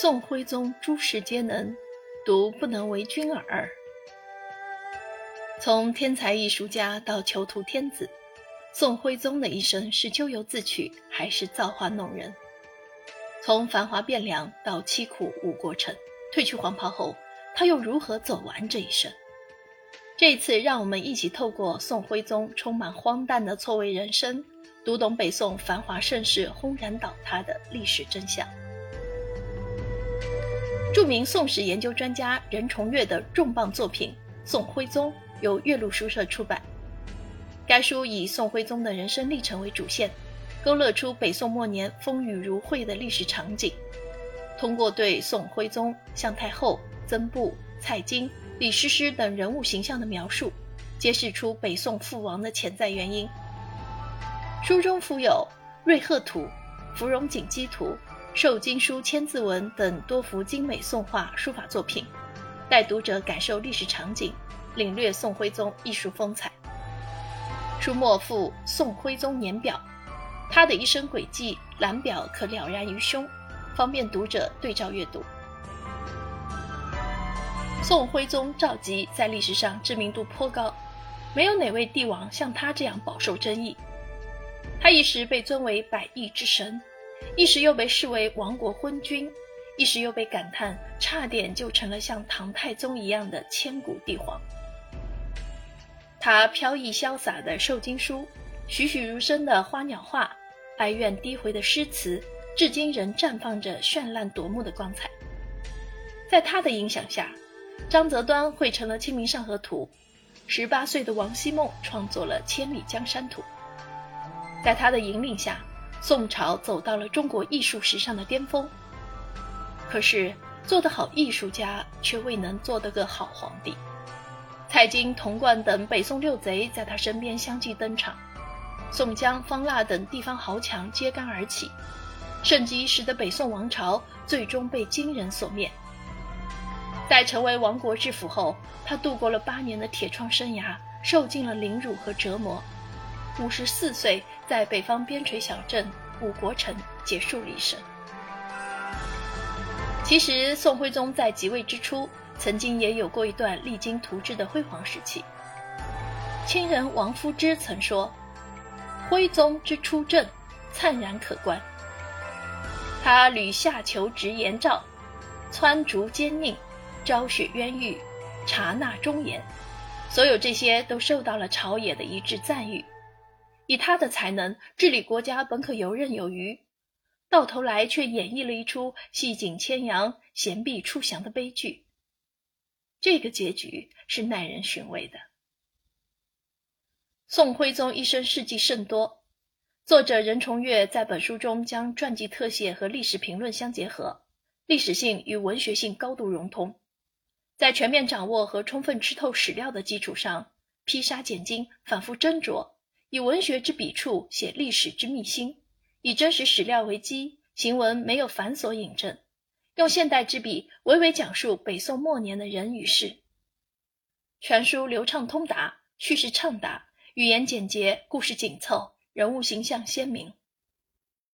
宋徽宗诸事皆能，独不能为君耳。从天才艺术家到囚徒天子，宋徽宗的一生是咎由自取，还是造化弄人？从繁华汴梁到凄苦五国城，褪去黄袍后，他又如何走完这一生？这一次，让我们一起透过宋徽宗充满荒诞的错位人生，读懂北宋繁华盛世轰然倒塌的历史真相。著名宋史研究专家任重岳的重磅作品《宋徽宗》由岳麓书社出版。该书以宋徽宗的人生历程为主线，勾勒出北宋末年风雨如晦的历史场景。通过对宋徽宗、向太后、曾布、蔡京、李师师等人物形象的描述，揭示出北宋覆亡的潜在原因。书中附有《瑞鹤图》《芙蓉锦鸡图》。瘦经书、千字文等多幅精美宋画书法作品，带读者感受历史场景，领略宋徽宗艺术风采。书末附《宋徽宗年表》，他的一生轨迹览表可了然于胸，方便读者对照阅读。宋徽宗赵佶在历史上知名度颇高，没有哪位帝王像他这样饱受争议。他一时被尊为百亿之神。一时又被视为亡国昏君，一时又被感叹差点就成了像唐太宗一样的千古帝皇。他飘逸潇洒的受经书，栩栩如生的花鸟画，哀怨低回的诗词，至今仍绽放着绚烂夺目的光彩。在他的影响下，张择端绘成了《清明上河图》，十八岁的王希孟创作了《千里江山图》。在他的引领下。宋朝走到了中国艺术史上的巅峰，可是做得好艺术家却未能做得个好皇帝。蔡京、童贯等北宋六贼在他身边相继登场，宋江、方腊等地方豪强揭竿而起，盛极一时的北宋王朝最终被金人所灭。在成为亡国之父后，他度过了八年的铁窗生涯，受尽了凌辱和折磨。五十四岁，在北方边陲小镇五国城结束了一生。其实，宋徽宗在即位之初，曾经也有过一段励精图治的辉煌时期。亲人王夫之曾说：“徽宗之出政，灿然可观。他屡下求直言诏，撺竹坚佞，昭雪渊玉，察纳忠言。所有这些都受到了朝野的一致赞誉。”以他的才能治理国家，本可游刃有余，到头来却演绎了一出戏景牵羊、贤婢出降的悲剧。这个结局是耐人寻味的。宋徽宗一生事迹甚多，作者任重岳在本书中将传记特写和历史评论相结合，历史性与文学性高度融通，在全面掌握和充分吃透史料的基础上，披沙拣金，反复斟酌。以文学之笔触写历史之秘辛，以真实史料为基，行文没有繁琐引证，用现代之笔娓娓讲述北宋末年的人与事。全书流畅通达，叙事畅达，语言简洁，故事紧凑，人物形象鲜明。